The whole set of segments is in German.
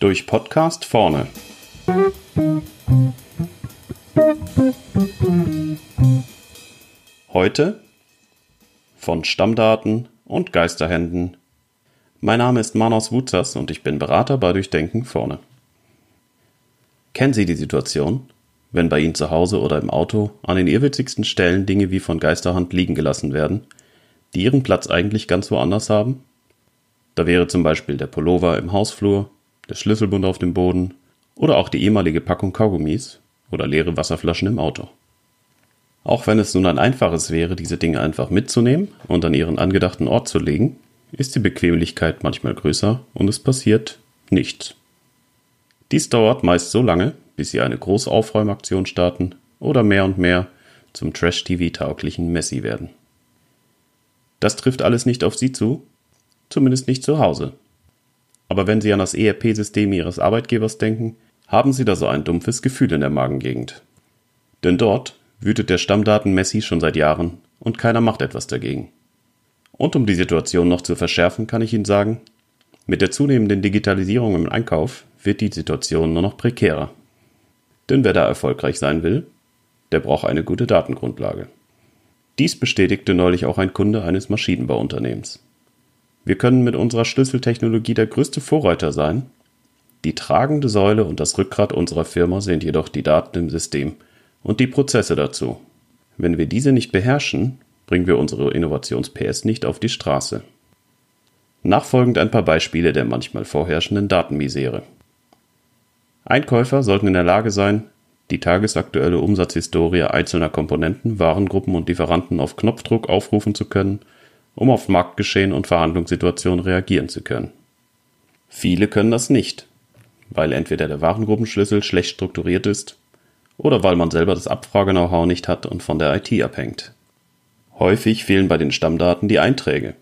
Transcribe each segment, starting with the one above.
Durch Podcast vorne. Heute von Stammdaten und Geisterhänden. Mein Name ist Manos Wutzers und ich bin Berater bei Durchdenken vorne. Kennen Sie die Situation, wenn bei Ihnen zu Hause oder im Auto an den irrwitzigsten Stellen Dinge wie von Geisterhand liegen gelassen werden, die ihren Platz eigentlich ganz woanders haben? Da wäre zum Beispiel der Pullover im Hausflur, der Schlüsselbund auf dem Boden oder auch die ehemalige Packung Kaugummis oder leere Wasserflaschen im Auto. Auch wenn es nun ein einfaches wäre, diese Dinge einfach mitzunehmen und an ihren angedachten Ort zu legen, ist die Bequemlichkeit manchmal größer und es passiert nichts. Dies dauert meist so lange, bis sie eine große Aufräumaktion starten oder mehr und mehr zum Trash-TV-tauglichen Messi werden. Das trifft alles nicht auf Sie zu, zumindest nicht zu Hause. Aber wenn Sie an das ERP-System Ihres Arbeitgebers denken, haben Sie da so ein dumpfes Gefühl in der Magengegend. Denn dort wütet der Stammdaten Messi schon seit Jahren und keiner macht etwas dagegen. Und um die Situation noch zu verschärfen, kann ich Ihnen sagen, mit der zunehmenden Digitalisierung im Einkauf wird die Situation nur noch prekärer. Denn wer da erfolgreich sein will, der braucht eine gute Datengrundlage. Dies bestätigte neulich auch ein Kunde eines Maschinenbauunternehmens. Wir können mit unserer Schlüsseltechnologie der größte Vorreiter sein. Die tragende Säule und das Rückgrat unserer Firma sind jedoch die Daten im System und die Prozesse dazu. Wenn wir diese nicht beherrschen, bringen wir unsere Innovations-PS nicht auf die Straße. Nachfolgend ein paar Beispiele der manchmal vorherrschenden Datenmisere. Einkäufer sollten in der Lage sein, die tagesaktuelle Umsatzhistorie einzelner Komponenten, Warengruppen und Lieferanten auf Knopfdruck aufrufen zu können, um auf Marktgeschehen und Verhandlungssituationen reagieren zu können. Viele können das nicht, weil entweder der Warengruppenschlüssel schlecht strukturiert ist oder weil man selber das Abfrage-Know-how nicht hat und von der IT abhängt. Häufig fehlen bei den Stammdaten die Einträge.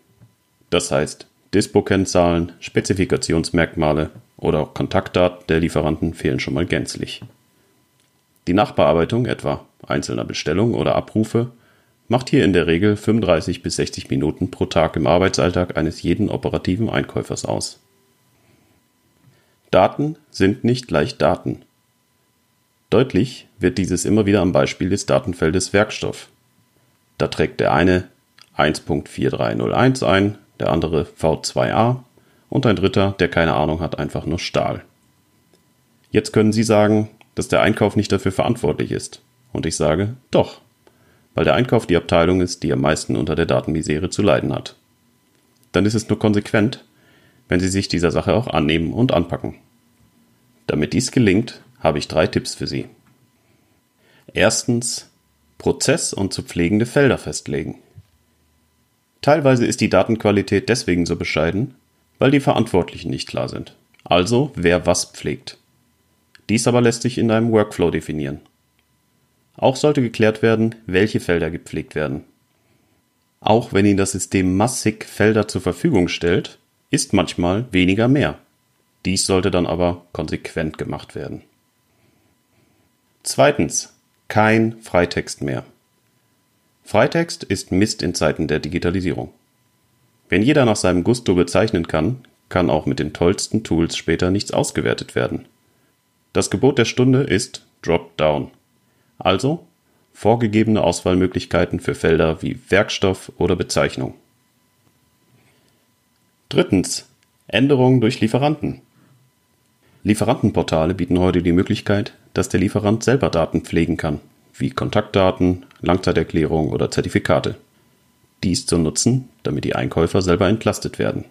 Das heißt, Dispo-Kennzahlen, Spezifikationsmerkmale oder Kontaktdaten der Lieferanten fehlen schon mal gänzlich. Die Nachbearbeitung etwa einzelner Bestellungen oder Abrufe macht hier in der Regel 35 bis 60 Minuten pro Tag im Arbeitsalltag eines jeden operativen Einkäufers aus. Daten sind nicht gleich Daten. Deutlich wird dieses immer wieder am Beispiel des Datenfeldes Werkstoff. Da trägt der eine 1.4301 ein, der andere V2a und ein dritter, der keine Ahnung hat, einfach nur Stahl. Jetzt können Sie sagen, dass der Einkauf nicht dafür verantwortlich ist. Und ich sage, doch, weil der Einkauf die Abteilung ist, die am meisten unter der Datenmisere zu leiden hat. Dann ist es nur konsequent, wenn Sie sich dieser Sache auch annehmen und anpacken. Damit dies gelingt, habe ich drei Tipps für Sie. Erstens Prozess und zu pflegende Felder festlegen. Teilweise ist die Datenqualität deswegen so bescheiden, weil die Verantwortlichen nicht klar sind. Also wer was pflegt. Dies aber lässt sich in einem Workflow definieren. Auch sollte geklärt werden, welche Felder gepflegt werden. Auch wenn Ihnen das System massig Felder zur Verfügung stellt, ist manchmal weniger mehr. Dies sollte dann aber konsequent gemacht werden. Zweitens. Kein Freitext mehr. Freitext ist Mist in Zeiten der Digitalisierung. Wenn jeder nach seinem Gusto bezeichnen kann, kann auch mit den tollsten Tools später nichts ausgewertet werden. Das Gebot der Stunde ist Drop-Down. Also vorgegebene Auswahlmöglichkeiten für Felder wie Werkstoff oder Bezeichnung. Drittens. Änderungen durch Lieferanten. Lieferantenportale bieten heute die Möglichkeit, dass der Lieferant selber Daten pflegen kann, wie Kontaktdaten, Langzeiterklärung oder Zertifikate. Dies zu nutzen, damit die Einkäufer selber entlastet werden.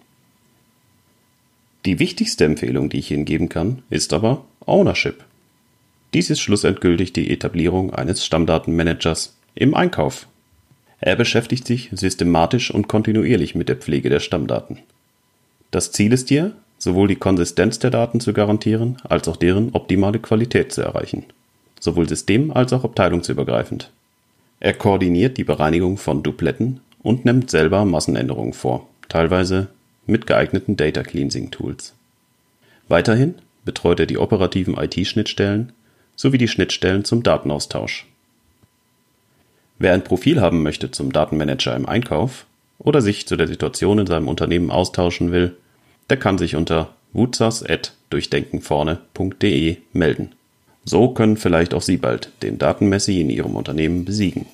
Die wichtigste Empfehlung, die ich Ihnen geben kann, ist aber Ownership. Dies ist schlussendgültig die Etablierung eines Stammdatenmanagers im Einkauf. Er beschäftigt sich systematisch und kontinuierlich mit der Pflege der Stammdaten. Das Ziel ist hier, sowohl die Konsistenz der Daten zu garantieren, als auch deren optimale Qualität zu erreichen, sowohl system- als auch abteilungsübergreifend. Er koordiniert die Bereinigung von Dupletten und nimmt selber Massenänderungen vor, teilweise mit geeigneten Data Cleansing Tools. Weiterhin betreut er die operativen IT-Schnittstellen sowie die Schnittstellen zum Datenaustausch. Wer ein Profil haben möchte zum Datenmanager im Einkauf, oder sich zu der Situation in seinem Unternehmen austauschen will, der kann sich unter wutzers.durchdenkenvorne.de melden. So können vielleicht auch Sie bald den Datenmessi in Ihrem Unternehmen besiegen.